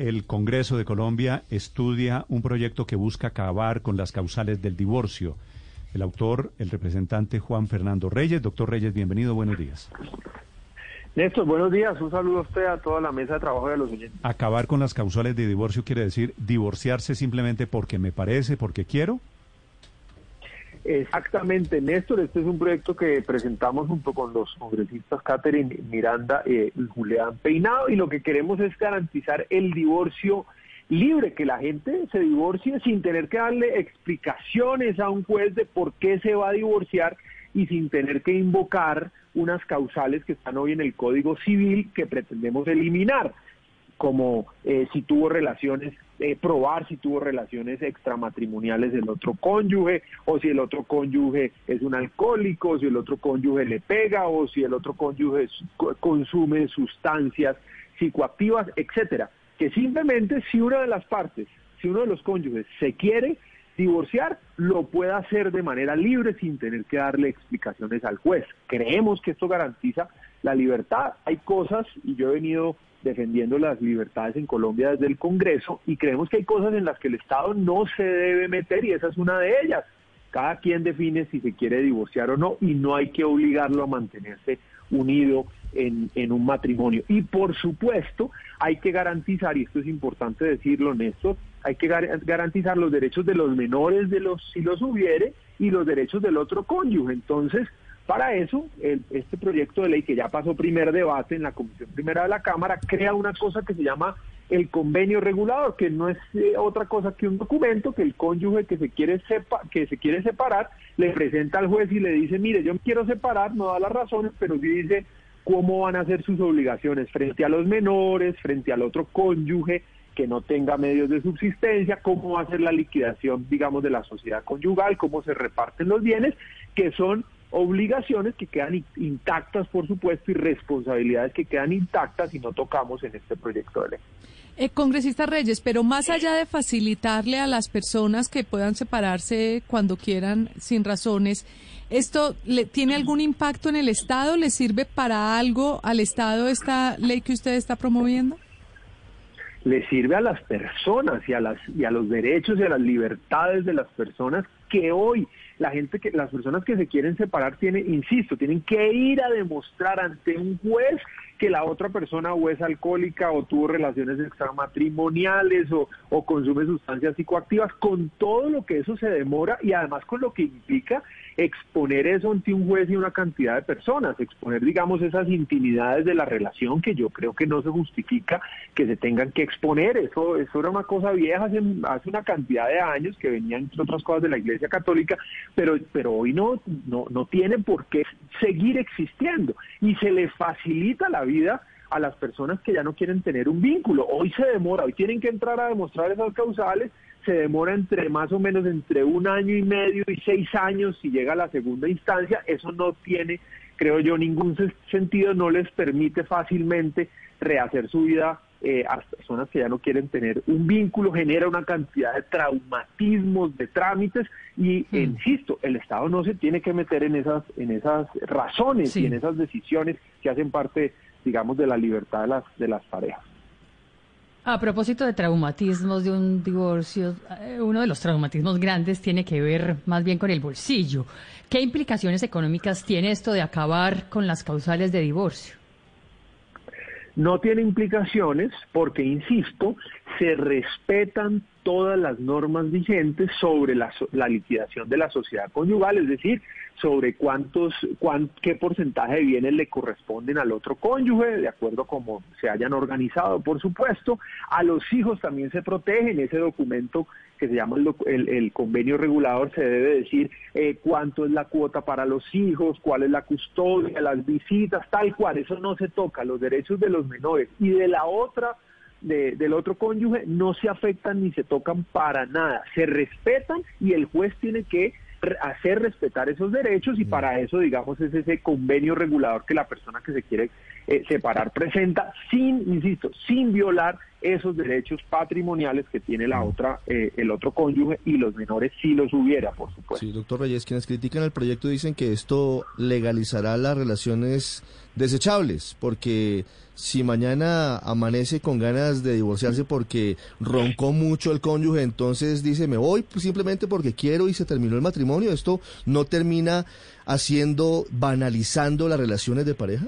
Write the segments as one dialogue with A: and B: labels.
A: El Congreso de Colombia estudia un proyecto que busca acabar con las causales del divorcio. El autor, el representante Juan Fernando Reyes. Doctor Reyes, bienvenido, buenos días.
B: Néstor, buenos días. Un saludo a usted, a toda la mesa de trabajo de los oyentes.
A: Acabar con las causales de divorcio quiere decir divorciarse simplemente porque me parece, porque quiero.
B: Exactamente, Néstor. Este es un proyecto que presentamos junto con los congresistas Catherine Miranda eh, y Julián Peinado y lo que queremos es garantizar el divorcio libre, que la gente se divorcie sin tener que darle explicaciones a un juez de por qué se va a divorciar y sin tener que invocar unas causales que están hoy en el Código Civil que pretendemos eliminar, como eh, si tuvo relaciones, eh, probar si tuvo relaciones extramatrimoniales del otro cónyuge, o si el otro cónyuge es un alcohólico, o si el otro cónyuge le pega, o si el otro cónyuge consume sustancias psicoactivas, etcétera. Que simplemente si una de las partes, si uno de los cónyuges se quiere, divorciar, lo pueda hacer de manera libre sin tener que darle explicaciones al juez. Creemos que esto garantiza la libertad. Hay cosas, y yo he venido defendiendo las libertades en Colombia desde el Congreso, y creemos que hay cosas en las que el Estado no se debe meter, y esa es una de ellas. Cada quien define si se quiere divorciar o no, y no hay que obligarlo a mantenerse unido en, un matrimonio. Y por supuesto, hay que garantizar, y esto es importante decirlo, Néstor, hay que garantizar los derechos de los menores, de los si los hubiere, y los derechos del otro cónyuge. Entonces, para eso, el, este proyecto de ley que ya pasó primer debate en la Comisión Primera de la Cámara crea una cosa que se llama el convenio regulador, que no es eh, otra cosa que un documento que el cónyuge que se quiere sepa que se quiere separar le presenta al juez y le dice, mire, yo me quiero separar, no da las razones, pero sí dice cómo van a ser sus obligaciones frente a los menores, frente al otro cónyuge que no tenga medios de subsistencia, cómo va a ser la liquidación, digamos, de la sociedad conyugal, cómo se reparten los bienes, que son obligaciones que quedan intactas, por supuesto, y responsabilidades que quedan intactas y no tocamos en este proyecto de ley.
C: Eh, congresista Reyes, pero más allá de facilitarle a las personas que puedan separarse cuando quieran sin razones, ¿esto le, tiene algún impacto en el Estado? ¿Le sirve para algo al Estado esta ley que usted está promoviendo?
B: Le sirve a las personas y a, las, y a los derechos y a las libertades de las personas que hoy la gente que las personas que se quieren separar tienen, insisto, tienen que ir a demostrar ante un juez que la otra persona o es alcohólica o tuvo relaciones extramatrimoniales o, o consume sustancias psicoactivas, con todo lo que eso se demora y además con lo que implica exponer eso ante un juez y una cantidad de personas, exponer, digamos, esas intimidades de la relación que yo creo que no se justifica que se tengan que exponer. Eso, eso era una cosa vieja hace, hace una cantidad de años que venían, entre otras cosas, de la Iglesia Católica, pero, pero hoy no, no, no tiene por qué seguir existiendo y se le facilita la vida a las personas que ya no quieren tener un vínculo. Hoy se demora, hoy tienen que entrar a demostrar esas causales se demora entre más o menos entre un año y medio y seis años si llega a la segunda instancia. Eso no tiene, creo yo, ningún sentido, no les permite fácilmente rehacer su vida eh, a personas que ya no quieren tener un vínculo, genera una cantidad de traumatismos, de trámites y, hmm. insisto, el Estado no se tiene que meter en esas, en esas razones y en esas decisiones que hacen parte, digamos, de la libertad de las, de las parejas.
D: A propósito de traumatismos de un divorcio, eh, uno de los traumatismos grandes tiene que ver más bien con el bolsillo. ¿Qué implicaciones económicas tiene esto de acabar con las causales de divorcio?
B: No tiene implicaciones porque, insisto, se respetan todas las normas vigentes sobre la, liquidación de la sociedad conyugal, es decir, sobre cuántos, qué porcentaje de bienes le corresponden al otro cónyuge, de acuerdo a cómo se hayan organizado, por supuesto. A los hijos también se protegen, ese documento que se llama el, convenio regulador se debe decir eh, cuánto es la cuota para los hijos, cuál es la custodia, las visitas, tal cual, eso no se toca, los derechos de los menores. Y de la otra de- del otro cónyuge no se afectan ni se tocan para nada, se respetan y el juez tiene que hacer respetar esos derechos y para eso, digamos, es ese convenio regulador que la persona que se quiere eh, separar presenta sin, insisto, sin violar esos derechos patrimoniales que tiene la otra, eh, el otro cónyuge y los menores si los hubiera, por supuesto.
E: Sí, doctor Reyes, quienes critican el proyecto dicen que esto legalizará las relaciones desechables, porque si mañana amanece con ganas de divorciarse porque roncó mucho el cónyuge, entonces dice me voy simplemente porque quiero y se terminó el matrimonio, esto no termina haciendo, banalizando las relaciones de pareja.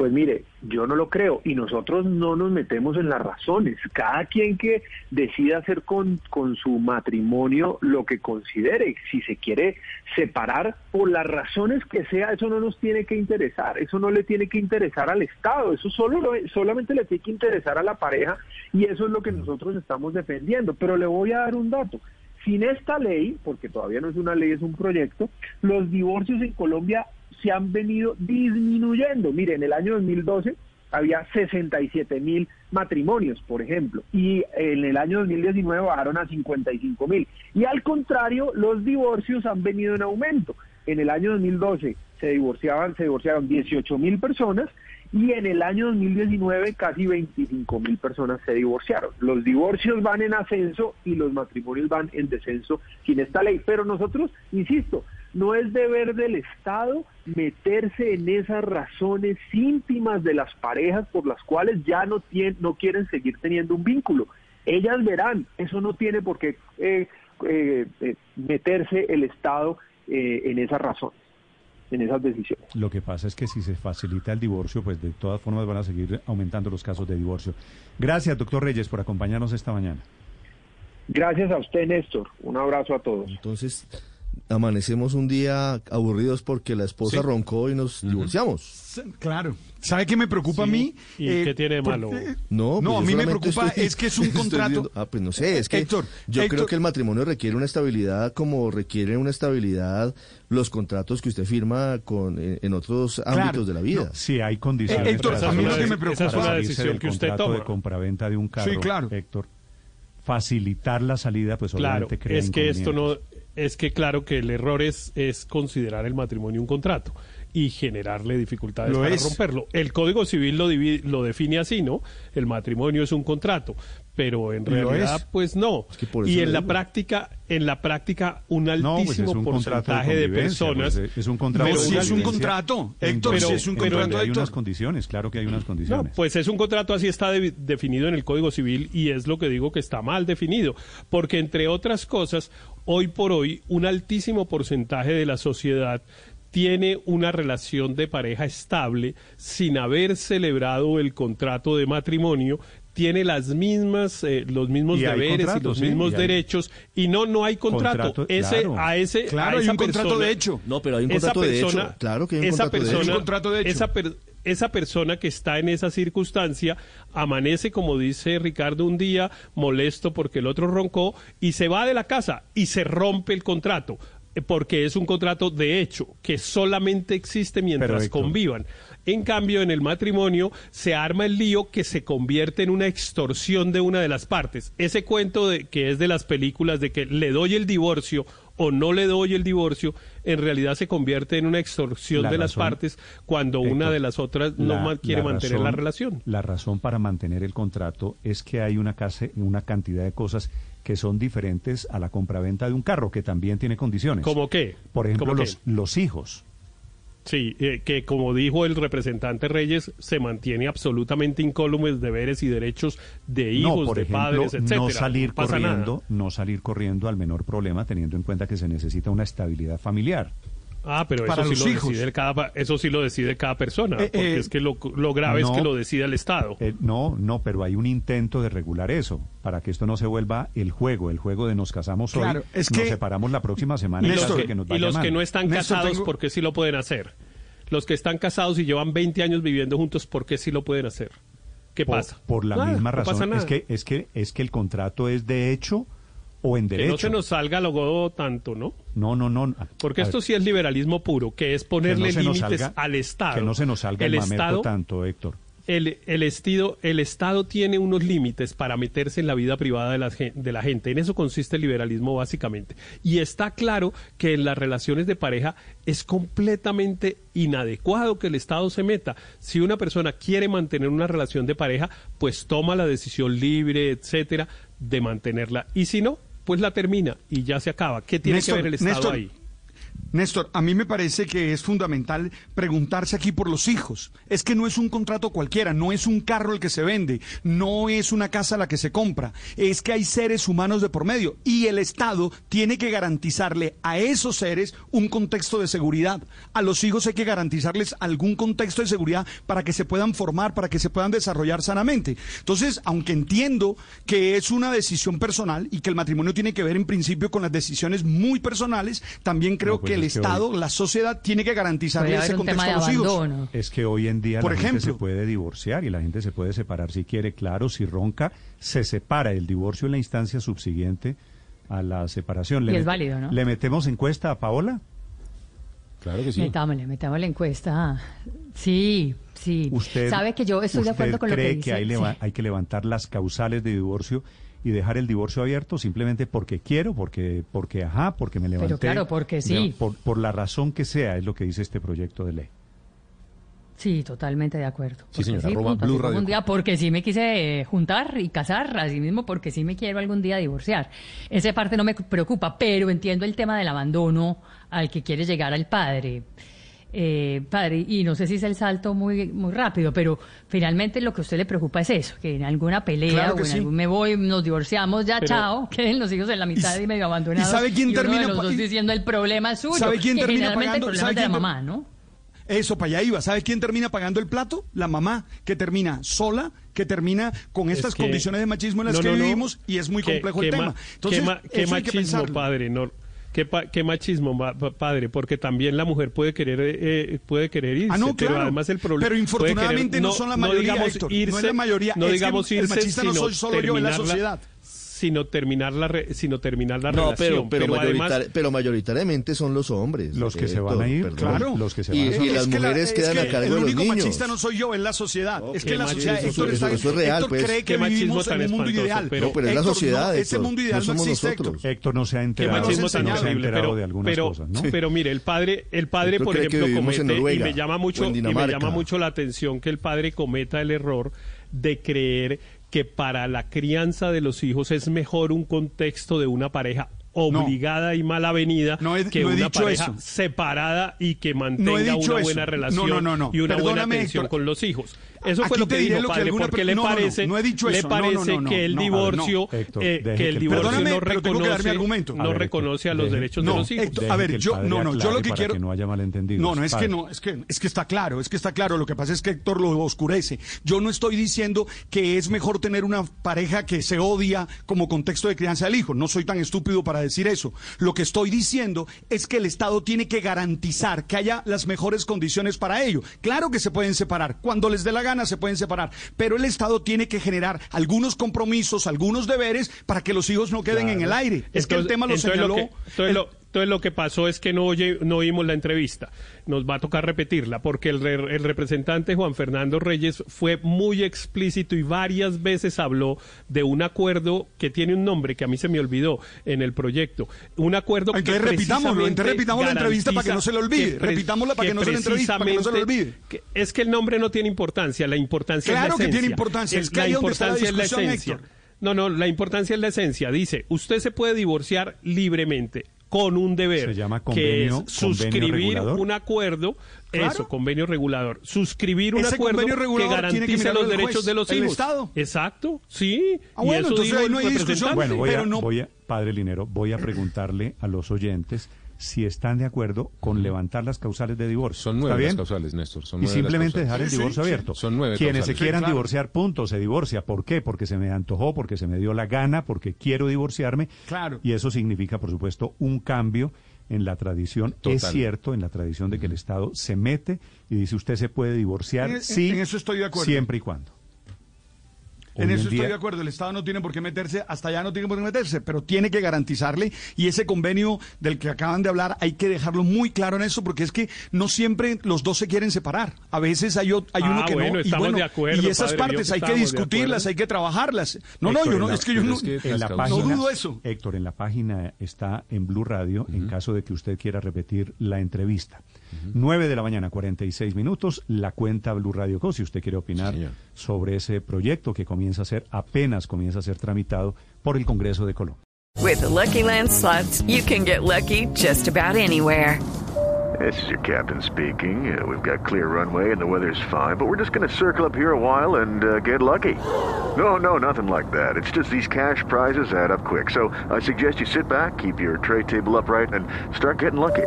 B: Pues mire, yo no lo creo y nosotros no nos metemos en las razones. Cada quien que decida hacer con, con su matrimonio lo que considere, si se quiere separar por las razones que sea, eso no nos tiene que interesar, eso no le tiene que interesar al Estado, eso solo lo- solamente le tiene que interesar a la pareja y eso es lo que nosotros estamos defendiendo. Pero le voy a dar un dato. Sin esta ley, porque todavía no es una ley, es un proyecto, los divorcios en Colombia se han venido disminuyendo. Mire, en el año 2012 había 67 mil matrimonios, por ejemplo, y en el año 2019 bajaron a 55 mil. Y al contrario, los divorcios han venido en aumento. En el año 2012 se divorciaban, se divorciaron 18 mil personas y en el año 2019 casi 25 mil personas se divorciaron. Los divorcios van en ascenso y los matrimonios van en descenso sin esta ley. Pero nosotros, insisto, no es deber del Estado meterse en esas razones íntimas de las parejas por las cuales ya no, tien- no quieren seguir teniendo un vínculo. Ellas verán, eso no tiene por qué eh, eh, eh, meterse el Estado eh, en esas razones, en esas decisiones.
A: Lo que pasa es que si se facilita el divorcio, pues de todas formas van a seguir aumentando los casos de divorcio. Gracias, doctor Reyes, por acompañarnos esta mañana.
B: Gracias a usted, Néstor. Un abrazo a todos.
E: Entonces, amanecemos un día aburridos porque la esposa
F: Sí.
E: roncó y nos divorciamos.
F: Claro. ¿Sabe qué me preocupa a mí?
G: ¿Y
F: Eh,
G: qué tiene de
F: por-
G: malo?
F: eh,
E: No,
F: No,
E: pues
F: a
E: yo
F: mí me preocupa
E: estoy-
F: es que es un contrato.
E: ah, pues no sé, es que
F: Héctor,
E: yo
F: Héctor.
E: creo que el matrimonio requiere una estabilidad como requiere una estabilidad los contratos que usted firma con en, en otros
F: Claro,
E: ámbitos de la vida.
A: No, si hay condiciones
F: Eh, Héctor,
A: para
F: a mí lo que me preocupa-
G: esa es una decisión que usted toma.
A: de compraventa de un carro,
F: Sí, claro.
A: Héctor, facilitar la salida, pues
G: Claro,
A: obviamente crea
G: es que esto no. Es que claro que el error es, es considerar el matrimonio un contrato y generarle dificultades
F: Lo
G: para
F: es.
G: romperlo. El Código Civil lo, lo define así, ¿no? El matrimonio es un contrato, pero en realidad
F: es.
G: pues no.
E: Es que
G: y en la práctica, en la práctica un
A: No,
G: altísimo
A: pues un contrato
G: porcentaje de,
A: convivencia,
G: personas
A: pues, es un contrato
F: Pero si es un contrato, Héctor,
G: si
F: es un contrato,
A: hay unas condiciones, claro que hay unas
G: No,
A: condiciones.
G: pues es un contrato así está de- definido en el Código Civil y es lo que digo que está mal definido, porque entre otras cosas, hoy por hoy un altísimo porcentaje de la sociedad tiene una relación de pareja estable sin haber celebrado el contrato de matrimonio tiene las mismas eh, los mismos
A: Y
G: deberes y los
A: sí,
G: mismos
A: y hay-
G: derechos y no no hay contrato,
A: Contrato,
G: ese
A: claro.
G: a ese
F: Claro,
G: a
F: hay un contrato de hecho.
E: No, pero hay un contrato de hecho. Claro que hay un
G: esa
E: contrato de
G: persona,
E: hecho.
F: Hay un contrato de hecho.
G: Esa, per- esa persona que está en esa circunstancia amanece, como dice Ricardo, un día molesto porque el otro roncó y se va de la casa y se rompe el contrato. Porque es un contrato de hecho que solamente existe mientras convivan. En cambio, en el matrimonio se arma el lío que se convierte en una extorsión de una de las partes. Ese cuento de, que es de las películas de que le doy el divorcio o no le doy el divorcio, en realidad se convierte en una extorsión
A: La
G: de las partes cuando una de las otras no
A: la-
G: quiere
A: la
G: mantener la relación.
A: La razón para mantener el contrato es que hay una, case- una cantidad de cosas que son diferentes a la compraventa de un carro, que también tiene condiciones.
G: ¿Cómo qué?
A: Por ejemplo, los hijos.
G: Sí, eh, que como dijo el representante Reyes, se mantiene absolutamente incólumes deberes y derechos de hijos,
A: no, por
G: de
A: ejemplo,
G: padres, etcétera.
A: no salir
G: nada.
A: corriendo, no salir corriendo al menor problema, teniendo en cuenta que se necesita una estabilidad familiar.
G: Ah, pero
F: Para
G: eso sí, lo
F: hijos.
G: decide cada, eso sí lo decide cada persona,
F: Eh,
G: porque
F: eh,
G: es que lo, lo grave es que lo decida el Estado.
A: Eh, no, no, pero hay un intento de regular eso, para que esto no se vuelva el juego, el juego de nos casamos
F: Claro,
A: hoy,
F: es
A: nos
F: que-
A: separamos la próxima semana y,
G: y los, que,
A: que nos
G: y los que no están
F: Néstor,
G: casados,
F: tengo-
G: ¿por qué sí lo pueden hacer? Los que están casados y llevan 20 años viviendo juntos, ¿por qué sí lo pueden hacer? ¿Qué
A: por,
G: pasa?
A: por la
G: Nada,
A: misma razón, es que es que es que el contrato es de hecho o en
G: Que
A: derecho.
G: no se nos salga lo godo tanto, ¿no?
A: No, no, no.
G: Porque esto
A: ver,
G: sí es liberalismo puro, que es
A: que
G: ponerle
A: no
G: límites
A: salga-
G: al Estado.
A: Que no se nos salga el,
G: el Estado,
A: tanto, Héctor.
G: el, el, estido, el Estado tiene unos límites para meterse en la vida privada de la, de la gente. En eso consiste el liberalismo básicamente. Y está claro que en las relaciones de pareja es completamente inadecuado que el Estado se meta. Si una persona quiere mantener una relación de pareja, pues toma la decisión libre, etcétera, de mantenerla. Y si no, pues la termina y ya se acaba. ¿Qué tiene
F: Néstor,
G: que ver el Estado
F: Néstor,
G: ahí?
F: Néstor, a mí me parece que es fundamental preguntarse aquí por los hijos. Es que no es un contrato cualquiera, no es un carro el que se vende, no es una casa la que se compra, es que hay seres humanos de por medio y el Estado tiene que garantizarle a esos seres un contexto de seguridad. A los hijos hay que garantizarles algún contexto de seguridad para que se puedan formar, para que se puedan desarrollar sanamente. Entonces, aunque entiendo que es una decisión personal y que el matrimonio tiene que ver en principio con las decisiones muy personales, también creo que el
A: es que
F: Estado,
A: hoy-
F: la sociedad tiene que garantizarle ese contexto
D: tema
F: a
D: de
F: los hijos.
D: abandono.
A: Es que hoy en día
F: Por
A: la gente
F: ejemplo.
A: se puede divorciar y la gente se puede separar si quiere, claro, si ronca, se separa. El divorcio es la instancia subsiguiente a la separación.
D: Y es válido, ¿no?
A: ¿Le metemos encuesta a Paola?
H: Claro que sí.
D: Metámosle, metámosle encuesta. Sí, sí.
A: ¿Usted,
D: Sabe que yo estoy de acuerdo con lo que
A: cree
D: dice.
A: hay,
D: sí.
A: leva- hay que levantar las causales de divorcio y dejar el divorcio abierto simplemente porque quiero, porque, porque ajá, porque me levanté?
D: claro, porque sí.
A: por, por la razón que sea, es lo que dice este proyecto de ley.
D: Sí, totalmente de acuerdo.
H: Sí,
D: Porque
H: señora, arroba Blue Radio
D: un día porque sí me quise eh, juntar y casar, así mismo porque sí me quiero algún día divorciar. Esa parte no me preocupa, pero entiendo el tema del abandono al que quiere llegar al padre. Eh, padre, y no sé si es el salto muy muy rápido, pero finalmente lo que a usted le preocupa es eso, que en alguna pelea
F: Claro
D: o en
F: sí.
D: algún me voy, nos divorciamos, ya
G: Pero-
D: chao, queden los hijos en la mitad y,
F: y-
D: medio abandonados.
F: ¿y sabe quién
D: uno
F: termina
D: de los dos diciendo el problema es suyo.
F: ¿Sabe quién
D: que
F: termina pagando?
D: el problema
F: ¿Sabe
D: es de la mamá, ¿no?
F: Eso, para allá iba. ¿Sabe quién termina pagando el plato? La mamá, que termina sola, que termina con
G: Es
F: estas
G: que-
F: condiciones de machismo en las
G: No,
F: que
G: no, no.
F: vivimos y es muy complejo el
G: ma-
F: tema. Entonces,
G: qué, ma- qué
F: eso hay que
G: machismo, padre, no, qué, pa- qué machismo, ma- pa- padre, porque también la mujer puede querer eh, puede querer irse,
F: Ah, no,
G: pero
F: claro.
G: además el problema
F: Pero infortunadamente no son la mayoría,
G: digamos
F: Héctor, no
G: irse,
F: es la mayoría,
G: no digamos
F: el
G: irse,
F: machista no soy solo yo, es la sociedad.
G: Sino terminar la re- sino terminar la
E: No,
G: relación,
E: pero, pero,
G: además
E: mayorita- pero mayoritariamente son los hombres.
A: Los que se
E: Héctor,
A: van a ir,
E: perdón.
F: Claro.
A: los que se
E: Y-
A: van a ir.
E: y las
F: Es que la-
E: mujeres
F: es
E: quedan
F: que
E: a cargo
F: el
E: de los
F: único
E: niños.
F: machista no soy yo, es la sociedad. es que la sociedad,
G: machismo,
F: Héctor,
E: eso-
F: está-
E: eso es real,
F: Héctor
E: pues.
F: cree que
G: Qué machismo
F: vivimos en un mundo ideal.
G: pero-
E: No, pero es la sociedad,
F: no, ese mundo ideal
E: no
F: existe,
E: nosotros.
F: Héctor.
A: No se ha enterado, no se ha enterado
G: pero,
A: de algunas
G: pero,
A: cosas, ¿no?
G: pero mire, el padre, el padre, por
E: que
G: ejemplo, comete, y
E: Noruega
G: me llama mucho, y me llama mucho la atención que el padre cometa el error de creer que para la crianza de los hijos es mejor un contexto de una pareja obligada y mal avenida
F: No he-
G: que
F: no he
G: una
F: dicho
G: pareja
F: eso.
G: separada y que mantenga una buena relación y una buena atención
F: Héctor.
G: con los hijos. Eso fue
F: Aquí
G: lo que dijo
F: lo que
G: padre,
F: alguna
G: porque le
F: no, no, no,
G: parece,
F: no he dicho
G: le
F: eso. No,
G: parece que el divorcio.
A: Héctor,
G: eh, que el
A: que-
G: divorcio
F: Perdóname,
G: no
F: pero tengo que dar mi
G: reconoce,
F: argumento.
G: no
A: A ver,
G: reconoce a los
A: deje-
G: derechos de los hijos.
F: Héctor, a ver,
A: que
F: yo- no, no, yo lo que quiero-
A: que no haya malentendidos.
F: No, no, es
A: Padre.
F: que no, es que, es que está claro, es que está claro. Lo que pasa es que Héctor lo oscurece. Yo no estoy diciendo que es mejor tener una pareja que se odia como contexto de crianza del hijo. No soy tan estúpido para decir eso. Lo que estoy diciendo es que el Estado tiene que garantizar que haya las mejores condiciones para ello. Claro que se pueden separar. Cuando les dé la gana se pueden separar. Pero el Estado tiene que generar algunos compromisos, algunos deberes para que los hijos no queden en el aire. Es que el tema lo señaló.
G: que- entonces,
F: el-
G: lo, entonces lo que pasó es que no, oye, no oímos la entrevista. Nos va a tocar repetirla porque el, re- el representante Juan Fernando Reyes fue muy explícito y varias veces habló de un acuerdo que tiene un nombre que a mí se me olvidó en el proyecto. Un acuerdo que
F: repitámoslo, entonces repitamos la entrevista para que no se le olvide, repitámosla para que no se le entrevista, para que no se le olvide.
G: es que el nombre no tiene importancia, la importancia
F: Claro
G: es la
F: que tiene
G: esencia.
F: importancia, es que
G: la
F: ahí donde está la
G: importancia es la esencia.
F: Héctor.
G: No, no, la importancia es la esencia. Dice, usted se puede divorciar libremente con un deber
A: Se llama
G: que
A: convenio-
G: es
A: convenio
G: suscribir
A: regulador.
G: un acuerdo,
F: Claro.
G: eso, convenio regulador, suscribir un
F: Ese
G: acuerdo que
F: que
G: garantice los derechos
F: juez,
G: de los
F: el
G: hijos.
F: Estado.
G: Exacto, sí.
F: Ah,
G: y
F: bueno,
G: eso
F: entonces ahí no hay discusión.
A: Bueno, voy,
F: Pero
A: a,
F: no-
A: voy a- padre Linero, voy a preguntarle a los oyentes si están de acuerdo con levantar las causales de divorcio.
H: Son
A: ¿Está
H: nueve las causales, Néstor. Son
A: y
H: nueve
A: simplemente dejar el divorcio
F: sí, sí.
A: abierto.
H: Son nueve
A: Quienes se quieran
F: Sí, claro.
A: divorciar, punto, se divorcia. ¿Por qué? Porque se me antojó, porque se me dio la gana, porque quiero divorciarme.
F: Claro.
A: Y eso significa, por supuesto, un cambio en la tradición. Es cierto, en la tradición de que el Estado se mete y dice usted se puede divorciar,
F: En- en-
A: sí,
F: en eso estoy de acuerdo.
A: siempre y cuando.
F: En
A: en
F: eso estoy de acuerdo. El Estado no tiene por qué meterse, hasta allá no tiene por qué meterse, pero tiene que garantizarle. Y ese convenio del que acaban de hablar, hay que dejarlo muy claro en eso, porque es que no siempre los dos se quieren separar. A veces hay, o- hay
G: Ah,
F: uno que
G: bueno,
F: no. Y,
G: estamos
F: bueno,
G: de acuerdo,
F: y esas
G: padre,
F: partes hay
G: que
F: discutirlas, hay que trabajarlas. No, no, yo no,
A: la-
F: es que yo no,
H: es que
A: en la
H: las
A: página,
F: no dudo eso.
A: Héctor, en la página está en Blue Radio, en caso de que usted quiera repetir la entrevista. 9 de la mañana, 46 minutos, la cuenta Blue Radio Co. Si usted quiere opinar
H: señor.
A: sobre ese proyecto que comienza a ser, apenas comienza a ser tramitado por el Congreso de Colombia.
I: With the Lucky Land slots, you can get lucky just about anywhere.
J: This is your captain speaking. Uh, we've got clear runway and the weather's fine, but we're just going to circle up here a while and uh, get lucky. No, no, nothing like that. It's just these cash prizes add up quick. So I suggest you sit back, keep your tray table upright, and start getting lucky.